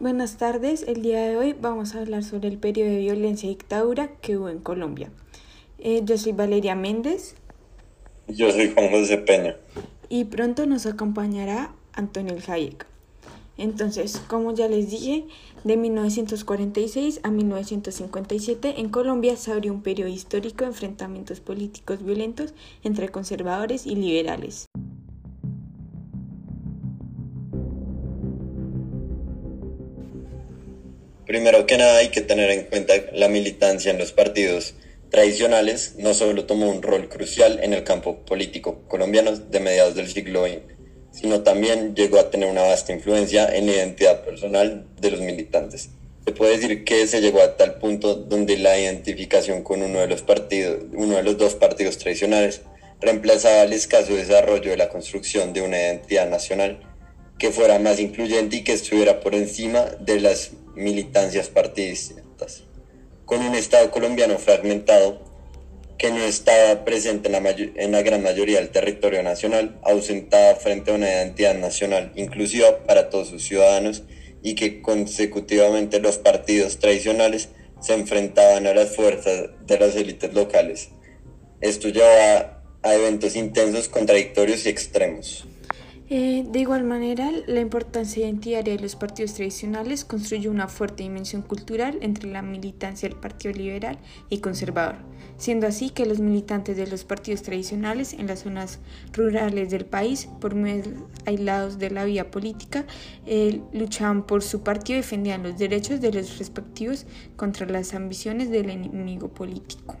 Buenas tardes, el día de hoy vamos a hablar sobre el periodo de violencia y dictadura que hubo en Colombia. Eh, yo soy Valeria Méndez. Yo soy Juan José Peña. Y pronto nos acompañará Antonio Hayek. Entonces, como ya les dije, de 1946 a 1957 en Colombia se abrió un periodo histórico de enfrentamientos políticos violentos entre conservadores y liberales. Primero que nada hay que tener en cuenta la militancia en los partidos tradicionales no solo tomó un rol crucial en el campo político colombiano de mediados del siglo XX, sino también llegó a tener una vasta influencia en la identidad personal de los militantes. Se puede decir que se llegó a tal punto donde la identificación con uno de los partidos, uno de los dos partidos tradicionales, reemplazaba el escaso desarrollo de la construcción de una identidad nacional que fuera más incluyente y que estuviera por encima de las militancias partidistas. Con un Estado colombiano fragmentado que no estaba presente en la, en la gran mayoría del territorio nacional, ausentada frente a una identidad nacional inclusiva para todos sus ciudadanos y que consecutivamente los partidos tradicionales se enfrentaban a las fuerzas de las élites locales. Esto llevaba a eventos intensos, contradictorios y extremos. Eh, de igual manera, la importancia identitaria de los partidos tradicionales construyó una fuerte dimensión cultural entre la militancia del Partido Liberal y Conservador, siendo así que los militantes de los partidos tradicionales en las zonas rurales del país, por medio aislados de la vía política, eh, luchaban por su partido y defendían los derechos de los respectivos contra las ambiciones del enemigo político.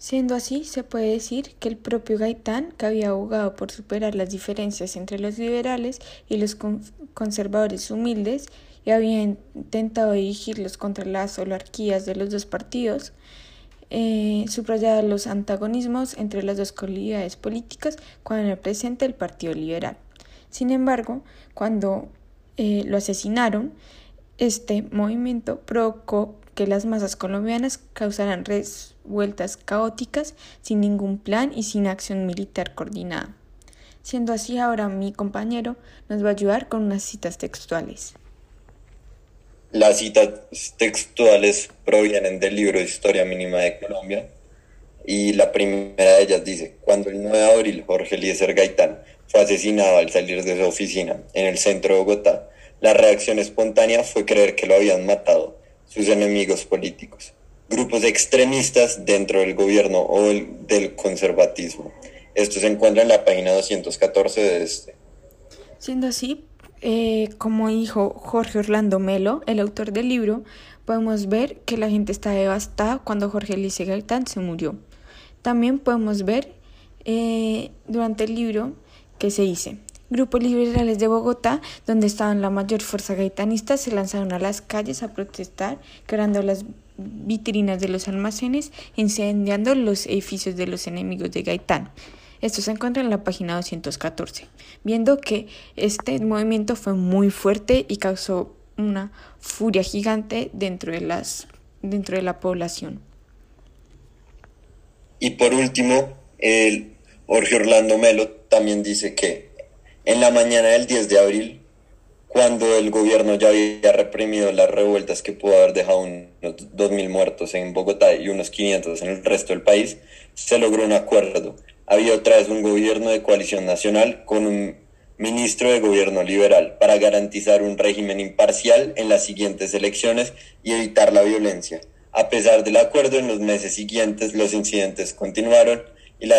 Siendo así, se puede decir que el propio Gaitán, que había abogado por superar las diferencias entre los liberales y los conservadores humildes y había intentado dirigirlos contra las oligarquías de los dos partidos, eh, subrayaba los antagonismos entre las dos colectividades políticas cuando era presente el Partido Liberal. Sin embargo, cuando eh, lo asesinaron, este movimiento provocó que las masas colombianas causaran revueltas caóticas sin ningún plan y sin acción militar coordinada. Siendo así, ahora mi compañero nos va a ayudar con unas citas textuales. Las citas textuales provienen del libro Historia Mínima de Colombia y la primera de ellas dice, cuando el 9 de abril Jorge Eliezer Gaitán fue asesinado al salir de su oficina en el centro de Bogotá, la reacción espontánea fue creer que lo habían matado sus enemigos políticos, grupos extremistas dentro del gobierno o del conservatismo. Esto se encuentra en la página 214 de este. Siendo así, eh, como dijo Jorge Orlando Melo, el autor del libro, podemos ver que la gente está devastada cuando Jorge Lice Gaitán se murió. También podemos ver eh, durante el libro que se dice, Grupos liberales de Bogotá, donde estaban la mayor fuerza gaitanista, se lanzaron a las calles a protestar, quebrando las vitrinas de los almacenes, incendiando los edificios de los enemigos de Gaitán. Esto se encuentra en la página 214, viendo que este movimiento fue muy fuerte y causó una furia gigante dentro de, las, dentro de la población. Y por último, el Jorge Orlando Melo también dice que en la mañana del 10 de abril, cuando el gobierno ya había reprimido las revueltas que pudo haber dejado unos 2.000 muertos en Bogotá y unos 500 en el resto del país, se logró un acuerdo. Había otra vez un gobierno de coalición nacional con un ministro de gobierno liberal para garantizar un régimen imparcial en las siguientes elecciones y evitar la violencia. A pesar del acuerdo, en los meses siguientes los incidentes continuaron y la,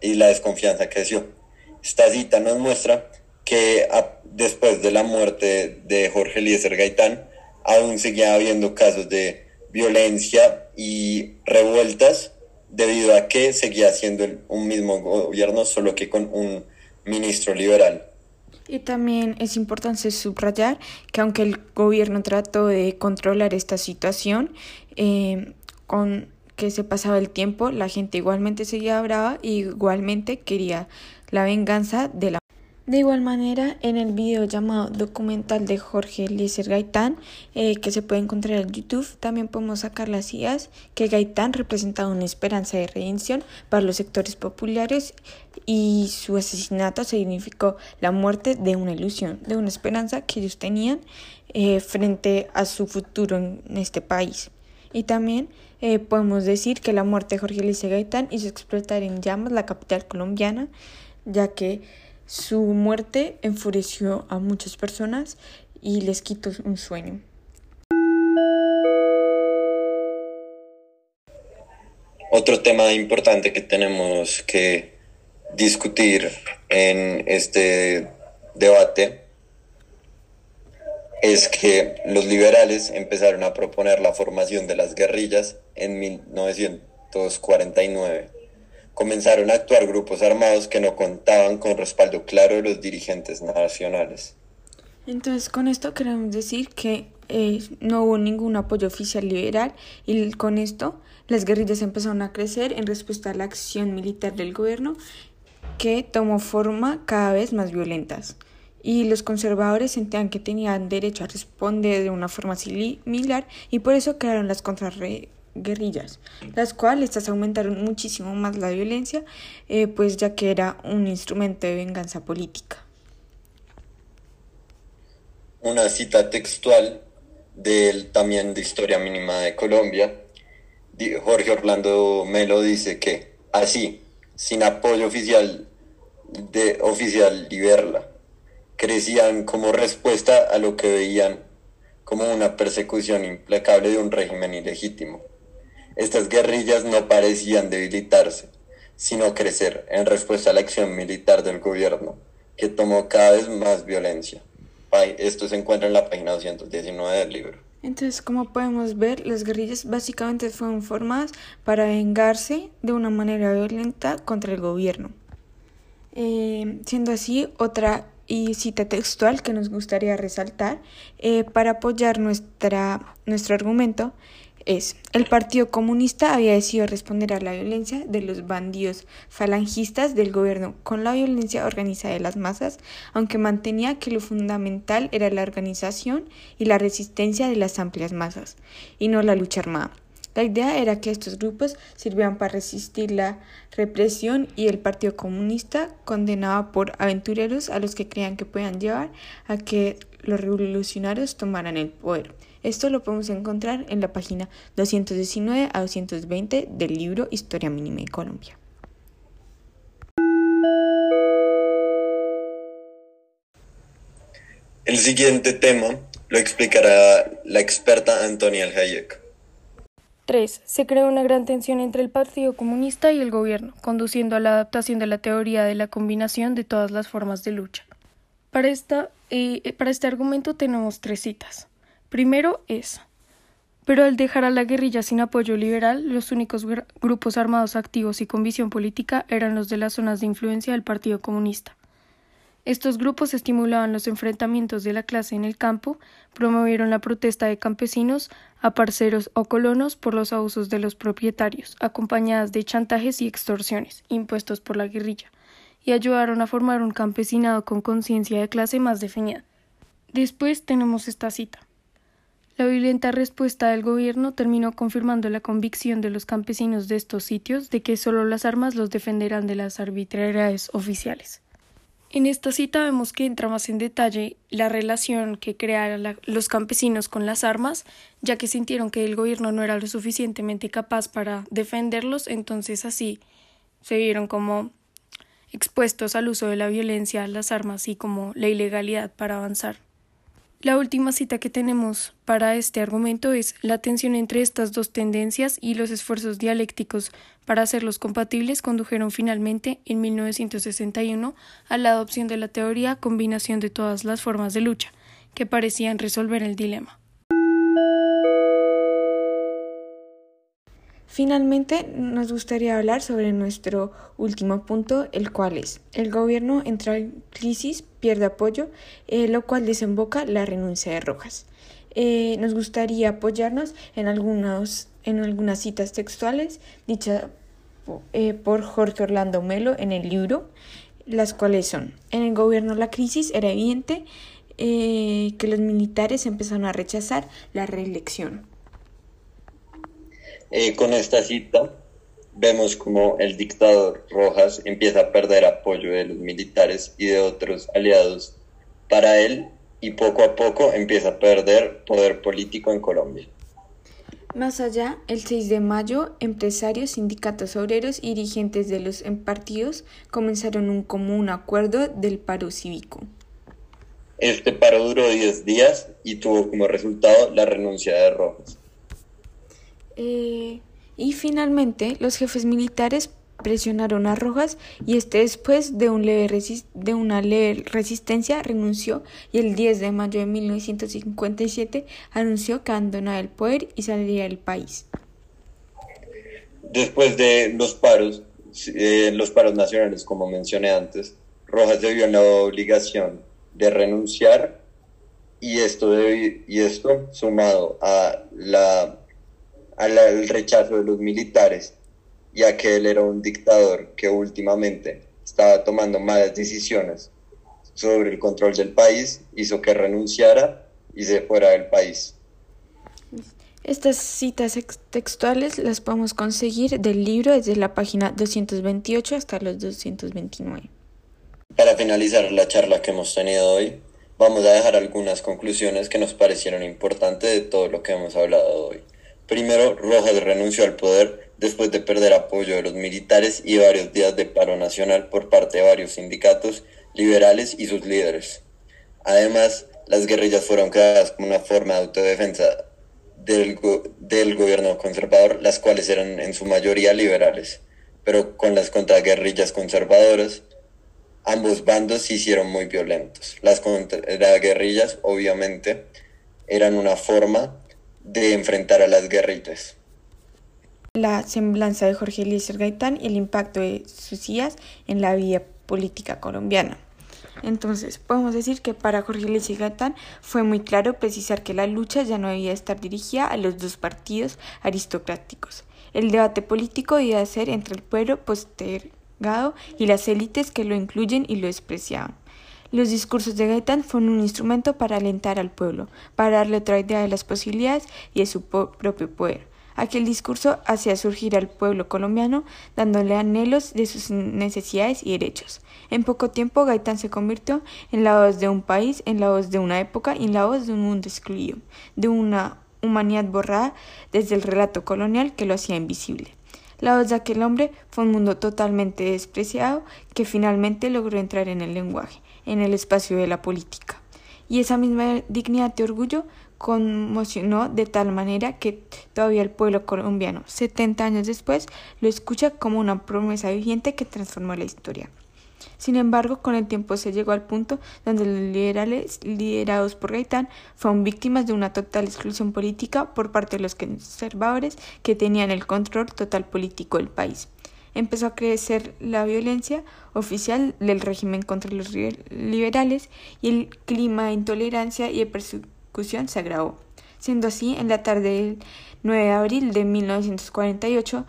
y la desconfianza creció. Esta cita nos muestra que después de la muerte de Jorge Eliezer Gaitán, aún seguía habiendo casos de violencia y revueltas debido a que seguía siendo un mismo gobierno, solo que con un ministro liberal. Y también es importante subrayar que aunque el gobierno trató de controlar esta situación, eh, con que se pasaba el tiempo, la gente igualmente seguía brava y igualmente quería la venganza de la... De igual manera, en el video llamado documental de Jorge Eliezer Gaitán, eh, que se puede encontrar en YouTube, también podemos sacar las ideas que Gaitán representaba una esperanza de redención para los sectores populares y su asesinato significó la muerte de una ilusión, de una esperanza que ellos tenían eh, frente a su futuro en este país. Y también eh, podemos decir que la muerte de Jorge Eliezer Gaitán hizo explotar en llamas la capital colombiana, ya que su muerte enfureció a muchas personas y les quitó un sueño. Otro tema importante que tenemos que discutir en este debate es que los liberales empezaron a proponer la formación de las guerrillas en 1949 comenzaron a actuar grupos armados que no contaban con respaldo claro de los dirigentes nacionales. Entonces, con esto queremos decir que eh, no hubo ningún apoyo oficial liberal y con esto las guerrillas empezaron a crecer en respuesta a la acción militar del gobierno que tomó forma cada vez más violentas. Y los conservadores sentían que tenían derecho a responder de una forma similar y por eso crearon las contrarrevoluciones guerrillas, las cuales estas aumentaron muchísimo más la violencia, eh, pues ya que era un instrumento de venganza política. Una cita textual del también de Historia Mínima de Colombia, Jorge Orlando Melo dice que así, sin apoyo oficial de oficial Liberla, crecían como respuesta a lo que veían como una persecución implacable de un régimen ilegítimo estas guerrillas no parecían debilitarse, sino crecer en respuesta a la acción militar del gobierno, que tomó cada vez más violencia. Esto se encuentra en la página 219 del libro. Entonces, como podemos ver, las guerrillas básicamente fueron formadas para vengarse de una manera violenta contra el gobierno. Eh, siendo así, otra y cita textual que nos gustaría resaltar eh, para apoyar nuestra, nuestro argumento es, el Partido Comunista había decidido responder a la violencia de los bandidos falangistas del gobierno con la violencia organizada de las masas, aunque mantenía que lo fundamental era la organización y la resistencia de las amplias masas, y no la lucha armada. La idea era que estos grupos sirvieran para resistir la represión y el Partido Comunista condenaba por aventureros a los que creían que podían llevar a que los revolucionarios tomaran el poder. Esto lo podemos encontrar en la página 219 a 220 del libro Historia Mínima de Colombia. El siguiente tema lo explicará la experta Antonia Hayek. 3. Se creó una gran tensión entre el Partido Comunista y el gobierno, conduciendo a la adaptación de la teoría de la combinación de todas las formas de lucha. Para, esta, eh, para este argumento tenemos tres citas. Primero es. Pero al dejar a la guerrilla sin apoyo liberal, los únicos grupos armados activos y con visión política eran los de las zonas de influencia del Partido Comunista. Estos grupos estimulaban los enfrentamientos de la clase en el campo, promovieron la protesta de campesinos a parceros o colonos por los abusos de los propietarios, acompañadas de chantajes y extorsiones impuestos por la guerrilla, y ayudaron a formar un campesinado con conciencia de clase más definida. Después tenemos esta cita. La violenta respuesta del gobierno terminó confirmando la convicción de los campesinos de estos sitios de que solo las armas los defenderán de las arbitrariedades oficiales. En esta cita vemos que entra más en detalle la relación que crearon los campesinos con las armas, ya que sintieron que el gobierno no era lo suficientemente capaz para defenderlos, entonces así se vieron como expuestos al uso de la violencia, las armas y como la ilegalidad para avanzar. La última cita que tenemos para este argumento es la tensión entre estas dos tendencias y los esfuerzos dialécticos para hacerlos compatibles condujeron finalmente en 1961 a la adopción de la teoría combinación de todas las formas de lucha, que parecían resolver el dilema. Finalmente, nos gustaría hablar sobre nuestro último punto, el cual es, el gobierno entra en crisis, pierde apoyo, eh, lo cual desemboca la renuncia de Rojas. Eh, nos gustaría apoyarnos en, algunos, en algunas citas textuales dichas eh, por Jorge Orlando Melo en el libro. las cuales son, en el gobierno la crisis era evidente que los militares empezaron a rechazar la reelección. Eh, con esta cita vemos como el dictador Rojas empieza a perder apoyo de los militares y de otros aliados para él y poco a poco empieza a perder poder político en Colombia. Más allá, el 6 de mayo, empresarios, sindicatos obreros y dirigentes de los partidos comenzaron un común acuerdo del paro cívico. Este paro duró 10 días y tuvo como resultado la renuncia de Rojas. Eh, y finalmente, los jefes militares presionaron a Rojas y este después de, un leve de una leve resistencia renunció y el 10 de mayo de 1957 anunció que abandonaba el poder y saliría del país. Después de los paros, eh, los paros nacionales, como mencioné antes, Rojas debió la obligación de renunciar y esto, y esto sumado a la, al rechazo de los militares ya que él era un dictador que últimamente estaba tomando malas decisiones sobre el control del país, hizo que renunciara y se fuera del país. Estas citas textuales las podemos conseguir del libro desde la página 228 hasta los 229. Para finalizar la charla que hemos tenido hoy, vamos a dejar algunas conclusiones que nos parecieron importantes de todo lo que hemos hablado hoy. Primero, Rojas renunció al poder después de perder apoyo de los militares y varios días de paro nacional por parte de varios sindicatos liberales y sus líderes. Además, las guerrillas fueron creadas como una forma de autodefensa del, del gobierno conservador, las cuales eran en su mayoría liberales, pero con las contraguerrillas conservadoras, ambos bandos se hicieron muy violentos. Las contraguerrillas, obviamente, eran una forma de enfrentar a las guerrillas. La semblanza de Jorge Eliezer Gaitán y el impacto de sus ideas en la vida política colombiana. Entonces, podemos decir que para Jorge Eliezer Gaitán fue muy claro precisar que la lucha ya no debía estar dirigida a los dos partidos aristocráticos. El debate político debía ser entre el pueblo postergado y las élites que lo incluyen y lo despreciaban. Los discursos de Gaitán fueron un instrumento para alentar al pueblo, para darle otra idea de las posibilidades y de su propio poder. Aquel discurso hacía surgir al pueblo colombiano, dándole anhelos de sus necesidades y derechos. En poco tiempo, Gaitán se convirtió en la voz de un país, en la voz de una época y en la voz de un mundo excluido, de una humanidad borrada desde el relato colonial que lo hacía invisible. La voz de aquel hombre fue un mundo totalmente despreciado que finalmente logró entrar en el lenguaje en el espacio de la política. Y esa misma dignidad y orgullo conmocionó de tal manera que todavía el pueblo colombiano, 70 años después, lo escucha como una promesa viviente que transformó la historia. Sin embargo, con el tiempo se llegó al punto donde los liberales, liderados por Gaitán, fueron víctimas de una total exclusión política por parte de los conservadores que tenían el control total político del país empezó a crecer la violencia oficial del régimen contra los liberales y el clima de intolerancia y de persecución se agravó. Siendo así, en la tarde del 9 de abril de 1948,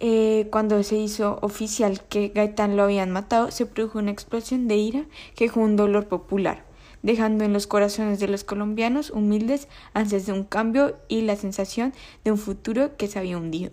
eh, cuando se hizo oficial que Gaitán lo habían matado, se produjo una explosión de ira que fue un dolor popular, dejando en los corazones de los colombianos humildes ansias de un cambio y la sensación de un futuro que se había hundido.